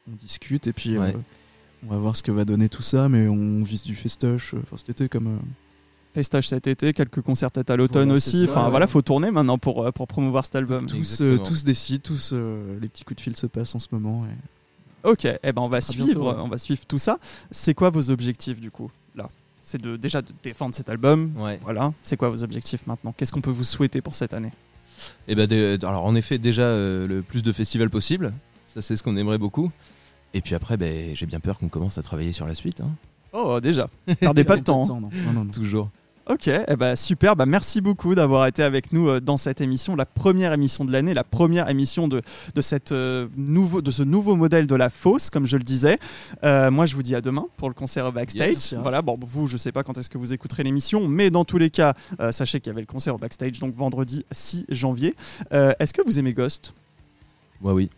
on discute et puis euh, Ouais. on va voir ce que va donner tout ça. Mais on vise du festoche, euh, enfin cet été comme. Festage cet été, quelques concerts peut-être à l'automne Voilà, aussi. ça, Enfin ouais. voilà, faut tourner maintenant pour, euh, pour promouvoir cet album. tous, euh, tous décident, tous euh, les petits coups de fil se passent en ce moment. et- Ok, eh ben on va suivre, bientôt, ouais. on va suivre tout ça. C'est quoi vos objectifs du coup là? C'est de déjà de défendre cet album. ouais. Voilà. C'est quoi vos objectifs maintenant? Qu'est-ce qu'on peut vous souhaiter pour cette année? Et ben, des- alors en effet, déjà euh, le plus de festivals possible. Ça, c'est ce qu'on aimerait beaucoup. Et puis après, ben, j'ai bien peur qu'on commence à travailler sur la suite. hein. Oh déjà. Perdez pas de temps. hein. non. Non, non, non. Toujours. Ok, eh ben, super. Bah, merci beaucoup d'avoir été avec nous euh, dans cette émission, la première émission de l'année, la première émission de, de, cette, euh, nouveau, de ce nouveau modèle de la fosse, comme je le disais. Euh, moi, je vous dis à demain pour le concert au backstage. Yes. voilà, bon, vous, je sais pas quand est-ce que vous écouterez l'émission, mais dans tous les cas, euh, sachez qu'il y avait le concert au backstage, donc vendredi 6 janvier. Est-ce que vous aimez Ghost? Moi, oui.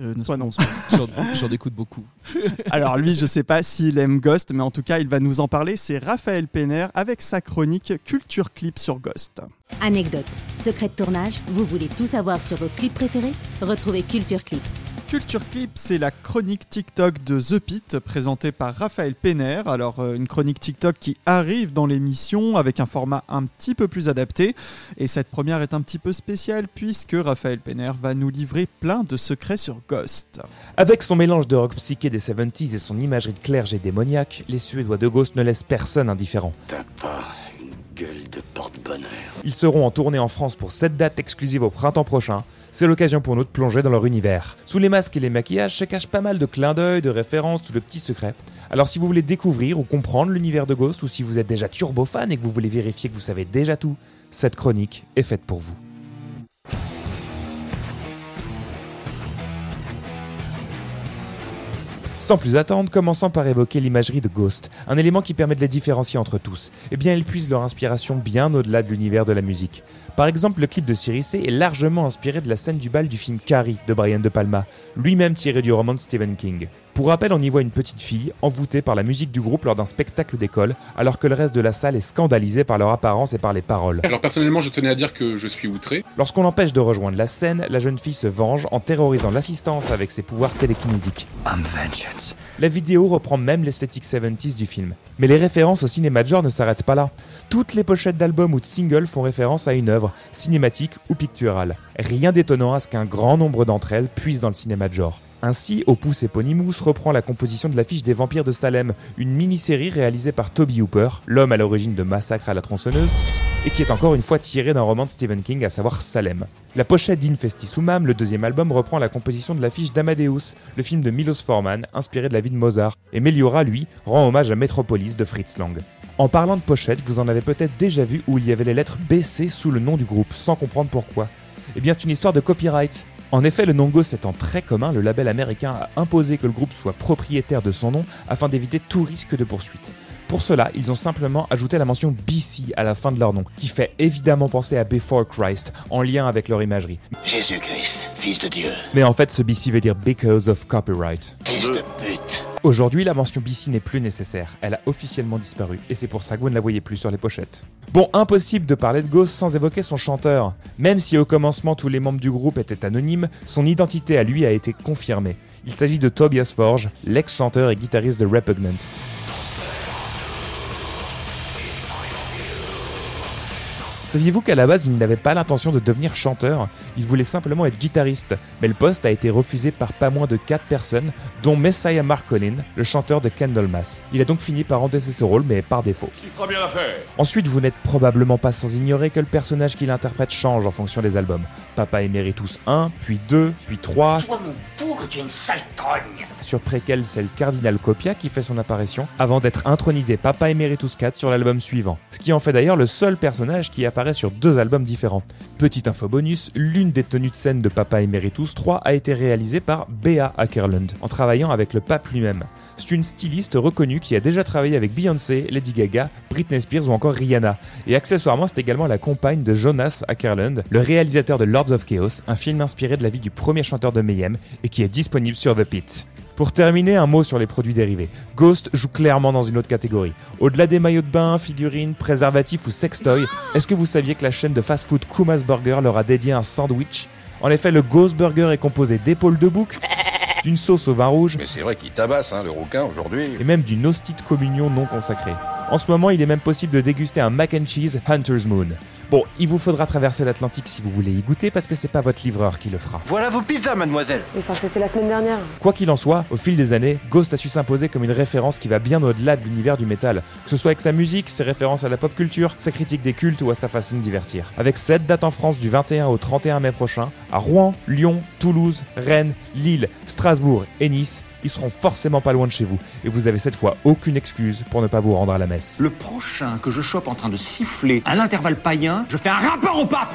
Euh, ne Toi, non. J'en j'en écoute beaucoup. Alors lui, je sais pas s'il aime Ghost, mais en tout cas, il va nous en parler. C'est Raphaël Penner avec sa chronique Culture Clip sur Ghost. Anecdote, secret de tournage, vous voulez tout savoir sur vos clips préférés? Retrouvez Culture Clip. Culture Clip, c'est la chronique TikTok de The Pit, présentée par Raphaël Penner. Alors, euh, une chronique TikTok qui arrive dans l'émission avec un format un petit peu plus adapté. Et cette première est un petit peu spéciale puisque Raphaël Penner va nous livrer plein de secrets sur Ghost. Avec son mélange de rock psyché des 70s et son imagerie de clergé démoniaque, les Suédois de Ghost ne laissent personne indifférent. T'as pas une gueule de porte-bonheur. Ils seront en tournée en France pour 7 dates exclusives au printemps prochain. C'est l'occasion pour nous de plonger dans leur univers. Sous les masques et les maquillages se cachent pas mal de clins d'œil, de références ou de petits secrets. Alors si vous voulez découvrir ou comprendre l'univers de Ghost ou si vous êtes déjà turbo fan et que vous voulez vérifier que vous savez déjà tout, cette chronique est faite pour vous. Sans plus attendre, commençons par évoquer l'imagerie de Ghost, un élément qui permet de les différencier entre tous. Eh bien, ils puisent leur inspiration bien au-delà de l'univers de la musique. Par exemple, le clip de Cyricé est largement inspiré de la scène du bal du film Carrie de Brian De Palma, lui-même tiré du roman de Stephen King. Pour rappel, on y voit une petite fille envoûtée par la musique du groupe lors d'un spectacle d'école, alors que le reste de la salle est scandalisé par leur apparence et par les paroles. Alors personnellement, je tenais à dire que je suis outré. Lorsqu'on l'empêche de rejoindre la scène, la jeune fille se venge en terrorisant l'assistance avec ses pouvoirs télékinésiques. I'm vengeance. La vidéo reprend même l'esthétique 70s du film. Mais les références au cinéma de genre ne s'arrêtent pas là. Toutes les pochettes d'albums ou de singles font référence à une œuvre, cinématique ou picturale. Rien d'étonnant à ce qu'un grand nombre d'entre elles puissent dans le cinéma de genre. Ainsi, Opus Eponymous reprend la composition de l'affiche des Vampires de Salem, une mini-série réalisée par Toby Hooper, l'homme à l'origine de Massacre à la tronçonneuse, et qui est encore une fois tirée d'un roman de Stephen King, à savoir Salem. La pochette d'Infesti Sumam, le deuxième album, reprend la composition de l'affiche d'Amadeus, le film de Milos Forman, inspiré de la vie de Mozart, et Meliora, lui, rend hommage à Metropolis de Fritz Lang. En parlant de pochette, vous en avez peut-être déjà vu où il y avait les lettres BC sous le nom du groupe, sans comprendre pourquoi. Eh bien, c'est une histoire de copyright. En effet, le nom Ghost étant très commun, le label américain a imposé que le groupe soit propriétaire de son nom afin d'éviter tout risque de poursuite. Pour cela, ils ont simplement ajouté la mention BC à la fin de leur nom, qui fait évidemment penser à Before Christ, en lien avec leur imagerie. Jésus-Christ, fils de Dieu, Mais en fait, ce BC veut dire Because of Copyright. fils de pute. Aujourd'hui, la mention BC n'est plus nécessaire. Elle a officiellement disparu, et c'est pour ça que vous ne la voyez plus sur les pochettes. Bon, impossible de parler de Ghost sans évoquer son chanteur. Même si au commencement tous les membres du groupe étaient anonymes, son identité à lui a été confirmée. Il s'agit de Tobias Forge, l'ex-chanteur et guitariste de Repugnant. Saviez-vous qu'à la base, il n'avait pas l'intention de devenir chanteur? Il voulait simplement être guitariste, mais le poste a été refusé par pas moins de 4 personnes, dont Messiah Marcolin, le chanteur de Candlemas. Il a donc fini par endosser ce rôle, mais par défaut. Il fera bien l'affaire? Ensuite, vous n'êtes probablement pas sans ignorer que le personnage qu'il interprète change en fonction des albums. Papa Emeritus 1, puis 2, puis 3. Toi, mon bourg, tu es une sale trogne. Sur préquel, c'est le cardinal Copia qui fait son apparition, avant d'être intronisé Papa Emeritus 4 sur l'album suivant. Ce qui en fait d'ailleurs le seul personnage qui apparaît sur deux albums différents. Petite info bonus, l'une des tenues de scène de Papa Emeritus 3 a été réalisée par Bea Ackerland, en travaillant avec le pape lui-même. C'est une styliste reconnue qui a déjà travaillé avec Beyoncé, Lady Gaga, Britney Spears ou encore Rihanna. Et accessoirement, c'est également la compagne de Jonas Ackerland, le réalisateur de Lords of Chaos, un film inspiré de la vie du premier chanteur de Mayhem et qui est disponible sur The Pit. Pour terminer, un mot sur les produits dérivés. Ghost joue clairement dans une autre catégorie. Au-delà des maillots de bain, figurines, préservatifs ou sextoys, est-ce que vous saviez que la chaîne de fast-food Kuma's Burger leur a dédié un sandwich? En effet, le Ghost Burger est composé d'épaules de bouc, d'une sauce au vin rouge Mais c'est vrai qu'il tabasse, hein, le rouquin, aujourd'hui. et même d'une hostie de communion non consacrée. En ce moment, il est même possible de déguster un mac and cheese Hunter's Moon. Bon, il vous faudra traverser l'Atlantique si vous voulez y goûter parce que c'est pas votre livreur qui le fera. Voilà vos pizzas, mademoiselle. Enfin, c'était la semaine dernière. Quoi qu'il en soit, au fil des années, Ghost a su s'imposer comme une référence qui va bien au-delà de l'univers du métal, que ce soit avec sa musique, ses références à la pop culture, sa critique des cultes ou à sa façon de divertir. Avec 7 dates en France du 21 au 31 mai prochain, à Rouen, Lyon, Toulouse, Rennes, Lille, Strasbourg et Nice, ils seront forcément pas loin de chez vous, et vous avez cette fois aucune excuse pour ne pas vous rendre à la messe. Le prochain que je chope en train de siffler à l'intervalle païen, je fais un rapport au pape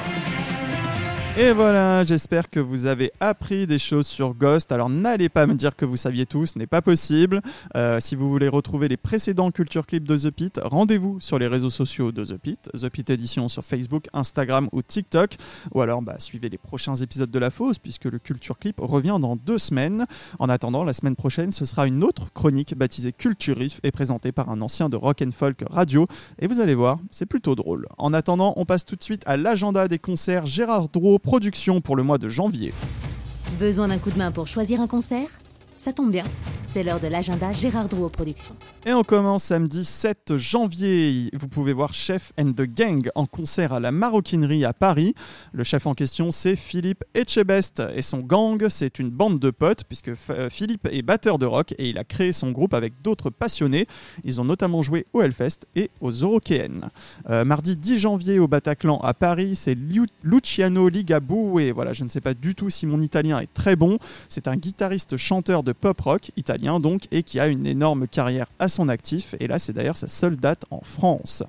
Et voilà, j'espère que vous avez appris des choses sur Ghost. Alors n'allez pas me dire que vous saviez tout, ce n'est pas possible. Euh, si vous voulez retrouver les précédents Culture Clips de The Pit, rendez-vous sur les réseaux sociaux de The Pit, The Pit Edition sur Facebook, Instagram ou TikTok. Ou alors bah, suivez les prochains épisodes de La Fosse, puisque le Culture Clip revient dans deux semaines. En attendant, la semaine prochaine, ce sera une autre chronique baptisée Culture Riff et présentée par un ancien de Rock and Folk Radio. Et vous allez voir, c'est plutôt drôle. En attendant, on passe tout de suite à l'agenda des concerts Gérard Drouot Production pour le mois de janvier. Besoin d'un coup de main pour choisir un concert? Ça tombe bien, c'est l'heure de l'agenda Gérard Drouot Productions. Et on commence samedi 7 janvier. Vous pouvez voir Chef and the Gang en concert à la Maroquinerie à Paris. Le chef en question, c'est Philippe Etchebest. Et son gang, c'est une bande de potes, puisque euh, Philippe est batteur de rock et il a créé son groupe avec d'autres passionnés. Ils ont notamment joué au Hellfest et aux Eurokéennes. Euh, mardi 10 janvier au Bataclan à Paris, c'est Luciano Ligabue. Et voilà, je ne sais pas du tout si mon italien est très bon. C'est un guitariste chanteur de pop rock, italien donc, et qui a une énorme carrière son actif. Et là, c'est d'ailleurs sa seule date en France.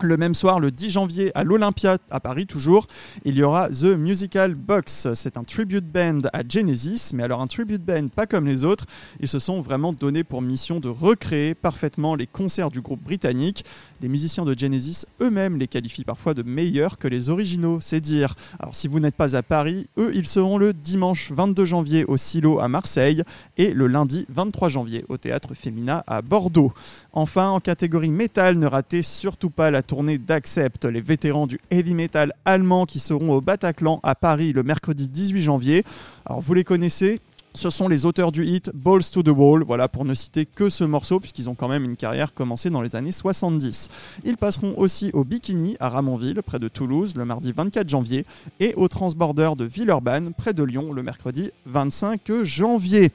Le même soir, le 10 janvier, à l'Olympia, à Paris toujours, il y aura The Musical Box. C'est un tribute band à Genesis, mais alors un tribute band pas comme les autres. Ils se sont vraiment donnés pour mission de recréer parfaitement les concerts du groupe britannique. Les musiciens de Genesis eux-mêmes les qualifient parfois de meilleurs que les originaux, c'est dire. Alors si vous n'êtes pas à Paris, eux, ils seront le dimanche 22 janvier au Silo à Marseille et le lundi 23 janvier au Théâtre Femina à Bordeaux. Enfin, en catégorie métal, ne ratez surtout pas la tournée d'Accept, les vétérans du heavy metal allemand qui seront au Bataclan à Paris le mercredi 18 janvier. Alors vous les connaissez ce sont les auteurs du hit Balls to the Wall, voilà pour ne citer que ce morceau puisqu'ils ont quand même une carrière commencée dans les années 70. Ils passeront aussi au Bikini à Ramonville près de Toulouse le mardi 24 janvier et au Transborder de Villeurbanne près de Lyon le mercredi 25 janvier.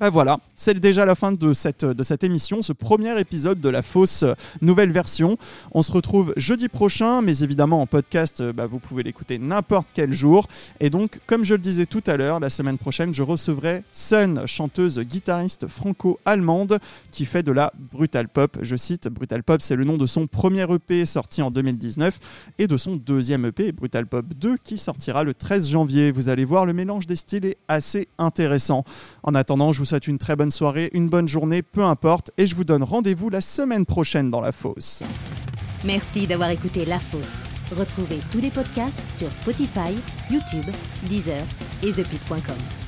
Ben voilà, c'est déjà la fin de cette, de cette émission, ce premier épisode de la fausse nouvelle version. On se retrouve jeudi prochain, mais évidemment en podcast, euh, bah, vous pouvez l'écouter n'importe quel jour. Et donc, comme je le disais tout à l'heure, la semaine prochaine, je recevrai Sun, chanteuse guitariste franco-allemande qui fait de la brutal pop. Je cite, brutal pop, c'est le nom de son premier EP sorti en 2019 et de son deuxième EP, Brutal Pop 2, qui sortira le 13 janvier. Vous allez voir, le mélange des styles est assez intéressant. En attendant, je vous souhaite une très bonne soirée, une bonne journée, peu importe, et je vous donne rendez-vous la semaine prochaine dans la fosse. Merci d'avoir écouté La Fosse. Retrouvez tous les podcasts sur Spotify, YouTube, Deezer et ThePit.com.